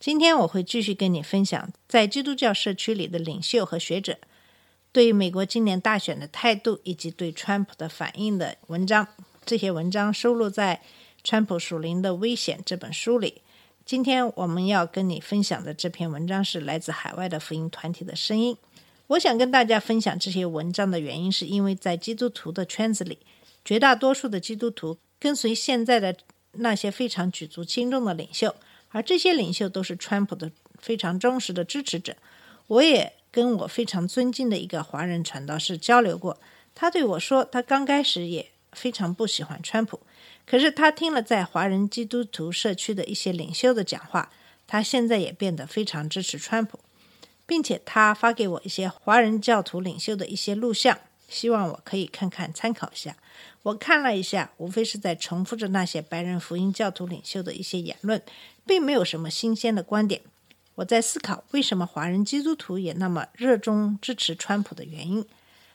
今天我会继续跟你分享在基督教社区里的领袖和学者对美国今年大选的态度，以及对川普的反应的文章。这些文章收录在《川普属灵的危险》这本书里。今天我们要跟你分享的这篇文章是来自海外的福音团体的声音。我想跟大家分享这些文章的原因，是因为在基督徒的圈子里，绝大多数的基督徒跟随现在的那些非常举足轻重的领袖，而这些领袖都是川普的非常忠实的支持者。我也跟我非常尊敬的一个华人传道士交流过，他对我说，他刚开始也非常不喜欢川普，可是他听了在华人基督徒社区的一些领袖的讲话，他现在也变得非常支持川普，并且他发给我一些华人教徒领袖的一些录像，希望我可以看看参考一下。我看了一下，无非是在重复着那些白人福音教徒领袖的一些言论，并没有什么新鲜的观点。我在思考为什么华人基督徒也那么热衷支持川普的原因。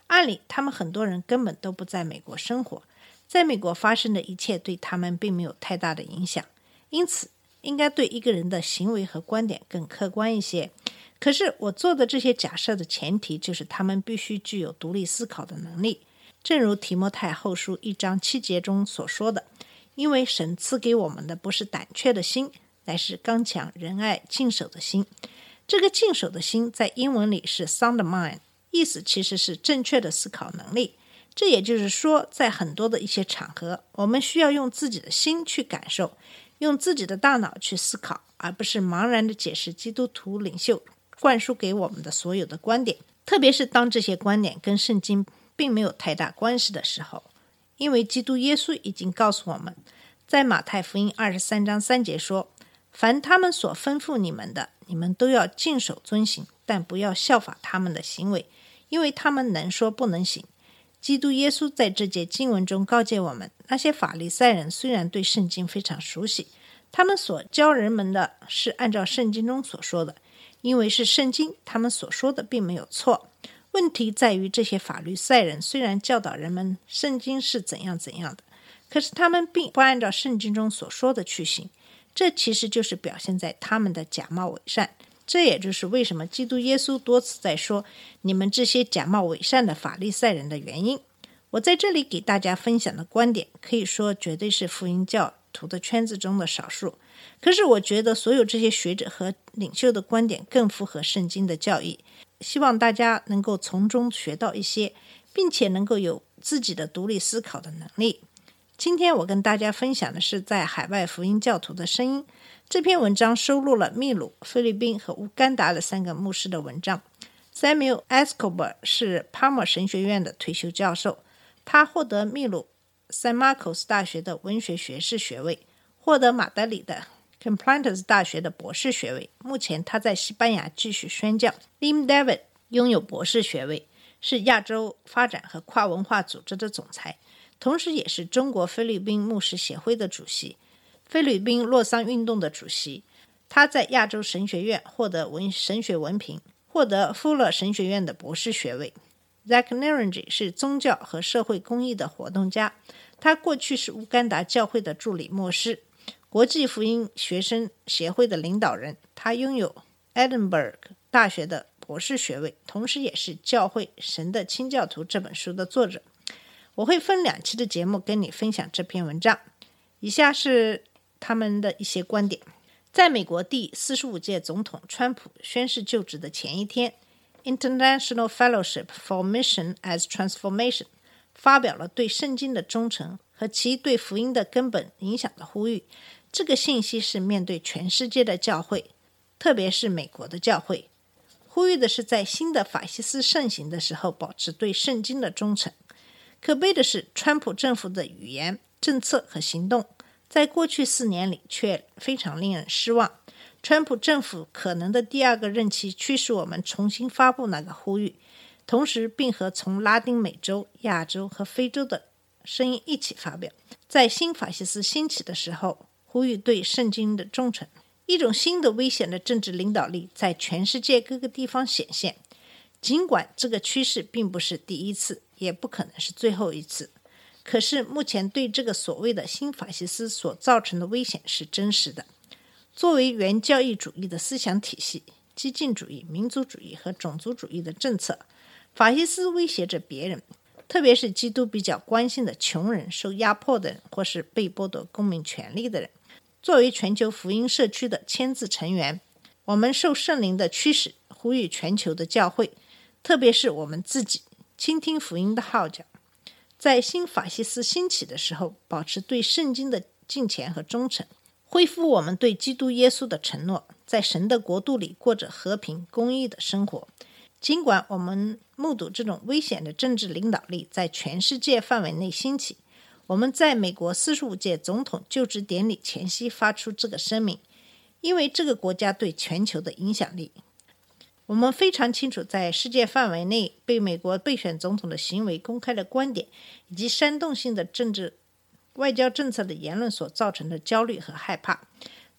按理，他们很多人根本都不在美国生活，在美国发生的一切对他们并没有太大的影响，因此应该对一个人的行为和观点更客观一些。可是我做的这些假设的前提就是他们必须具有独立思考的能力。正如提摩太后书一章七节中所说的：“因为神赐给我们的不是胆怯的心，乃是刚强、仁爱、敬守的心。”这个敬守的心在英文里是 sound mind，意思其实是正确的思考能力。这也就是说，在很多的一些场合，我们需要用自己的心去感受，用自己的大脑去思考，而不是茫然的解释基督徒领袖灌输给我们的所有的观点。特别是当这些观点跟圣经并没有太大关系的时候，因为基督耶稣已经告诉我们，在马太福音二十三章三节说：“凡他们所吩咐你们的，你们都要尽守遵行，但不要效法他们的行为，因为他们能说不能行。”基督耶稣在这节经文中告诫我们，那些法利赛人虽然对圣经非常熟悉，他们所教人们的是按照圣经中所说的，因为是圣经，他们所说的并没有错。问题在于，这些法律赛人虽然教导人们圣经是怎样怎样的，可是他们并不按照圣经中所说的去行。这其实就是表现在他们的假冒伪善。这也就是为什么基督耶稣多次在说你们这些假冒伪善的法利赛人的原因。我在这里给大家分享的观点，可以说绝对是福音教徒的圈子中的少数。可是我觉得所有这些学者和领袖的观点更符合圣经的教义。希望大家能够从中学到一些，并且能够有自己的独立思考的能力。今天我跟大家分享的是在海外福音教徒的声音。这篇文章收录了秘鲁、菲律宾和乌干达的三个牧师的文章。Samuel Escobar 是帕默神学院的退休教授，他获得秘鲁 San Marcos 大学的文学学士学位，获得马德里的 Complutense 大学的博士学位。目前他在西班牙继续宣教。Lim David 拥有博士学位，是亚洲发展和跨文化组织的总裁，同时也是中国菲律宾牧师协会的主席。菲律宾洛桑运动的主席，他在亚洲神学院获得文神学文凭，获得富勒神学院的博士学位。Zach Naranji 是宗教和社会公益的活动家，他过去是乌干达教会的助理牧师，国际福音学生协会的领导人。他拥有 Edinburgh 大学的博士学位，同时也是《教会神的清教徒》这本书的作者。我会分两期的节目跟你分享这篇文章。以下是他们的一些观点。在美国第四十五届总统川普宣誓就职的前一天，International Fellowship for Mission as Transformation 发表了对圣经的忠诚和其对福音的根本影响的呼吁。这个信息是面对全世界的教会，特别是美国的教会，呼吁的是在新的法西斯盛行的时候保持对圣经的忠诚。可悲的是，川普政府的语言、政策和行动，在过去四年里却非常令人失望。川普政府可能的第二个任期驱使我们重新发布那个呼吁，同时并和从拉丁美洲、亚洲和非洲的声音一起发表。在新法西斯兴起的时候，呼吁对圣经的忠诚。一种新的危险的政治领导力在全世界各个地方显现。尽管这个趋势并不是第一次，也不可能是最后一次，可是目前对这个所谓的新法西斯所造成的危险是真实的。作为原教义主义的思想体系、激进主义、民族主义和种族主义的政策，法西斯威胁着别人，特别是基督比较关心的穷人、受压迫的人或是被剥夺公民权利的人。作为全球福音社区的签字成员，我们受圣灵的驱使，呼吁全球的教会。特别是我们自己倾听福音的号角，在新法西斯兴起的时候，保持对圣经的敬虔和忠诚，恢复我们对基督耶稣的承诺，在神的国度里过着和平公义的生活。尽管我们目睹这种危险的政治领导力在全世界范围内兴起，我们在美国四十五届总统就职典礼前夕发出这个声明，因为这个国家对全球的影响力。我们非常清楚，在世界范围内被美国备选总统的行为、公开的观点以及煽动性的政治外交政策的言论所造成的焦虑和害怕。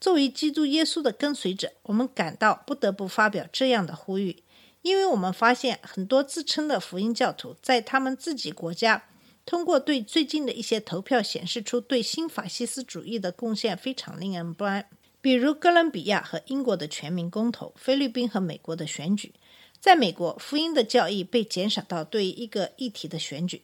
作为基督耶稣的跟随者，我们感到不得不发表这样的呼吁，因为我们发现很多自称的福音教徒在他们自己国家，通过对最近的一些投票显示出对新法西斯主义的贡献非常令人不安。比如哥伦比亚和英国的全民公投，菲律宾和美国的选举。在美国，福音的教义被减少到对一个议题的选举。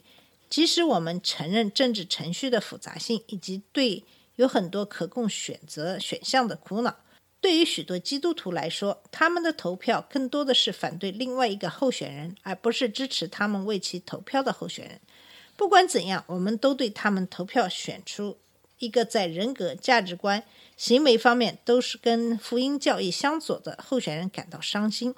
即使我们承认政治程序的复杂性以及对有很多可供选择选项的苦恼，对于许多基督徒来说，他们的投票更多的是反对另外一个候选人，而不是支持他们为其投票的候选人。不管怎样，我们都对他们投票选出一个在人格、价值观。行为方面都是跟福音教义相左的候选人感到伤心。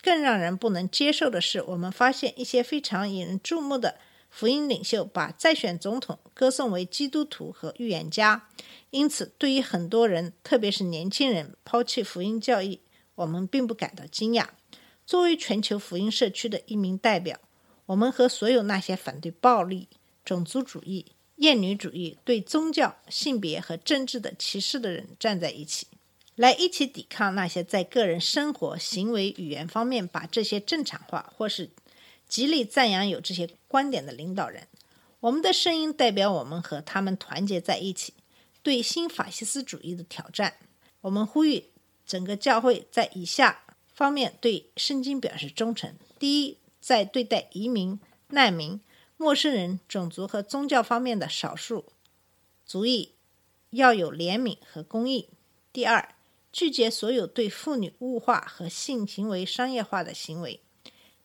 更让人不能接受的是，我们发现一些非常引人注目的福音领袖把再选总统歌颂为基督徒和预言家。因此，对于很多人，特别是年轻人抛弃福音教义，我们并不感到惊讶。作为全球福音社区的一名代表，我们和所有那些反对暴力、种族主义。厌女主义对宗教、性别和政治的歧视的人站在一起，来一起抵抗那些在个人生活、行为、语言方面把这些正常化，或是极力赞扬有这些观点的领导人。我们的声音代表我们和他们团结在一起，对新法西斯主义的挑战。我们呼吁整个教会在以下方面对圣经表示忠诚：第一，在对待移民、难民。陌生人、种族和宗教方面的少数族裔要有怜悯和公义。第二，拒绝所有对妇女物化和性行为商业化的行为。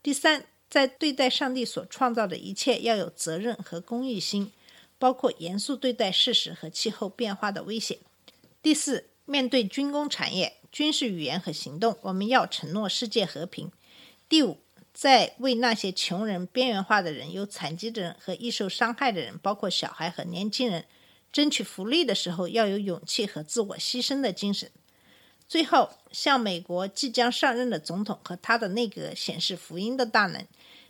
第三，在对待上帝所创造的一切要有责任和公益心，包括严肃对待事实和气候变化的危险。第四，面对军工产业、军事语言和行动，我们要承诺世界和平。第五。在为那些穷人、边缘化的人、有残疾的人和易受伤害的人，包括小孩和年轻人，争取福利的时候，要有勇气和自我牺牲的精神。最后，向美国即将上任的总统和他的内阁显示福音的大能，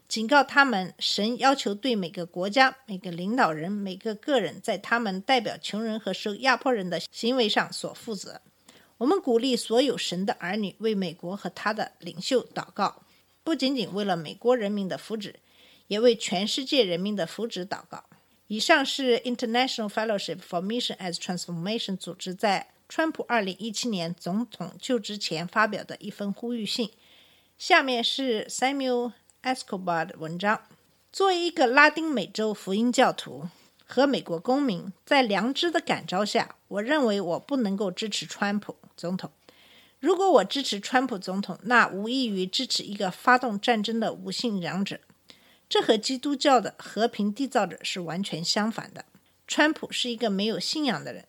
警告他们：神要求对每个国家、每个领导人、每个个人在他们代表穷人和受压迫人的行为上所负责。我们鼓励所有神的儿女为美国和他的领袖祷告。不仅仅为了美国人民的福祉，也为全世界人民的福祉祷告。以上是 International Fellowship for Mission as Transformation 组织在川普2017年总统就职前发表的一封呼吁信。下面是 Samuel Escobar 的文章。作为一个拉丁美洲福音教徒和美国公民，在良知的感召下，我认为我不能够支持川普总统。如果我支持川普总统，那无异于支持一个发动战争的无信仰者。这和基督教的和平缔造者是完全相反的。川普是一个没有信仰的人，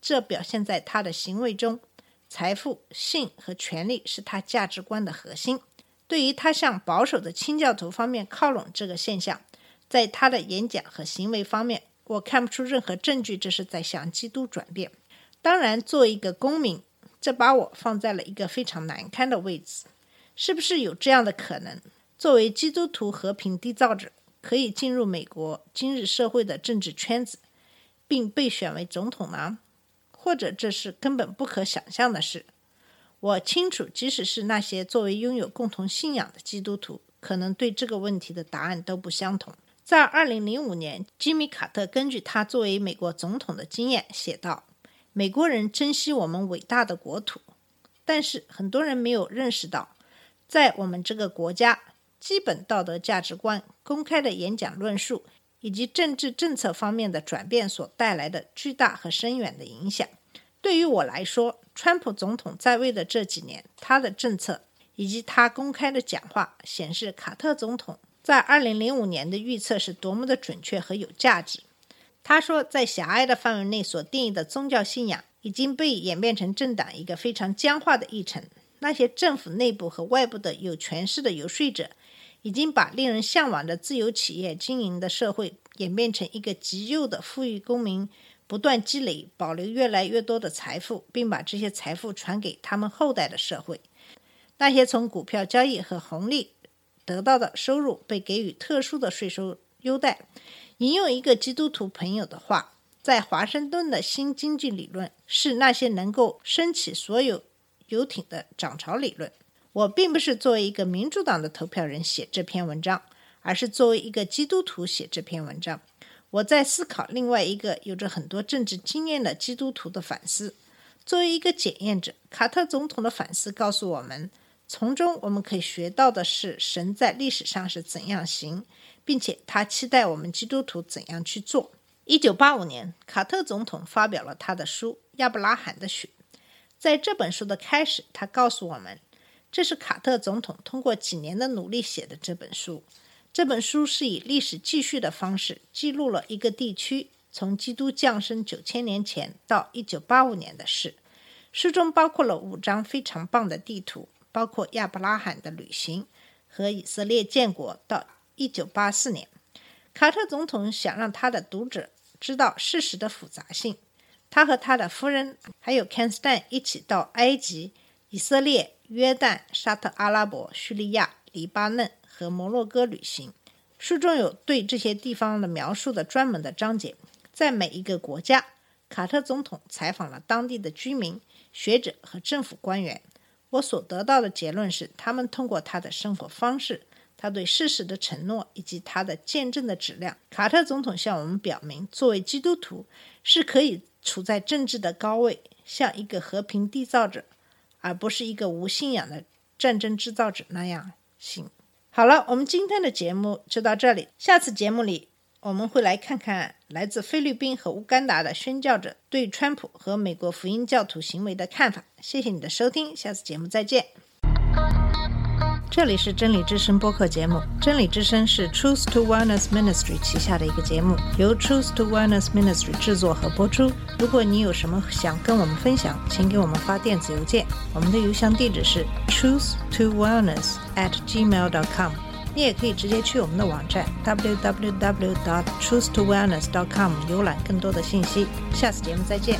这表现在他的行为中。财富、性和权力是他价值观的核心。对于他向保守的清教徒方面靠拢这个现象，在他的演讲和行为方面，我看不出任何证据这是在向基督转变。当然，作为一个公民。这把我放在了一个非常难堪的位置。是不是有这样的可能？作为基督徒和平缔造者，可以进入美国今日社会的政治圈子，并被选为总统呢？或者这是根本不可想象的事？我清楚，即使是那些作为拥有共同信仰的基督徒，可能对这个问题的答案都不相同。在2005年，吉米·卡特根据他作为美国总统的经验写道：“美国人珍惜我们伟大的国土，但是很多人没有认识到，在我们这个国家，基本道德价值观、公开的演讲论述以及政治政策方面的转变所带来的巨大和深远的影响。对于我来说，川普总统在位的这几年，他的政策以及他公开的讲话显示，卡特总统。”在二零零五年的预测是多么的准确和有价值。他说，在狭隘的范围内所定义的宗教信仰已经被演变成政党一个非常僵化的议程。那些政府内部和外部的有权势的游说者，已经把令人向往的自由企业经营的社会演变成一个极右的富裕公民不断积累、保留越来越多的财富，并把这些财富传给他们后代的社会。那些从股票交易和红利。得到的收入被给予特殊的税收优待。引用一个基督徒朋友的话，在华盛顿的新经济理论是那些能够升起所有游艇的涨潮理论。我并不是作为一个民主党的投票人写这篇文章，而是作为一个基督徒写这篇文章。我在思考另外一个有着很多政治经验的基督徒的反思。作为一个检验者，卡特总统的反思告诉我们。从中我们可以学到的是，神在历史上是怎样行，并且他期待我们基督徒怎样去做。一九八五年，卡特总统发表了他的书《亚伯拉罕的血》。在这本书的开始，他告诉我们，这是卡特总统通过几年的努力写的这本书。这本书是以历史记叙的方式记录了一个地区从基督降生九千年前到一九八五年的事。书中包括了五张非常棒的地图。包括亚伯拉罕的旅行和以色列建国到一九八四年，卡特总统想让他的读者知道事实的复杂性。他和他的夫人还有 Ken Stan 一起到埃及、以色列、约旦、沙特阿拉伯、叙利亚、黎巴嫩和摩洛哥旅行。书中有对这些地方的描述的专门的章节。在每一个国家，卡特总统采访了当地的居民、学者和政府官员。我所得到的结论是，他们通过他的生活方式、他对事实的承诺以及他的见证的质量，卡特总统向我们表明，作为基督徒是可以处在政治的高位，像一个和平缔造者，而不是一个无信仰的战争制造者那样行。好了，我们今天的节目就到这里，下次节目里。我们会来看看来自菲律宾和乌干达的宣教者对川普和美国福音教徒行为的看法。谢谢你的收听，下次节目再见。这里是真理之声播客节目，真理之声是 Truth to Wellness Ministry 旗下的一个节目，由 Truth to Wellness Ministry 制作和播出。如果你有什么想跟我们分享，请给我们发电子邮件，我们的邮箱地址是 truth to wellness at gmail dot com。你也可以直接去我们的网站 www.dot.truthtowellness.dot.com 浏览更多的信息。下次节目再见。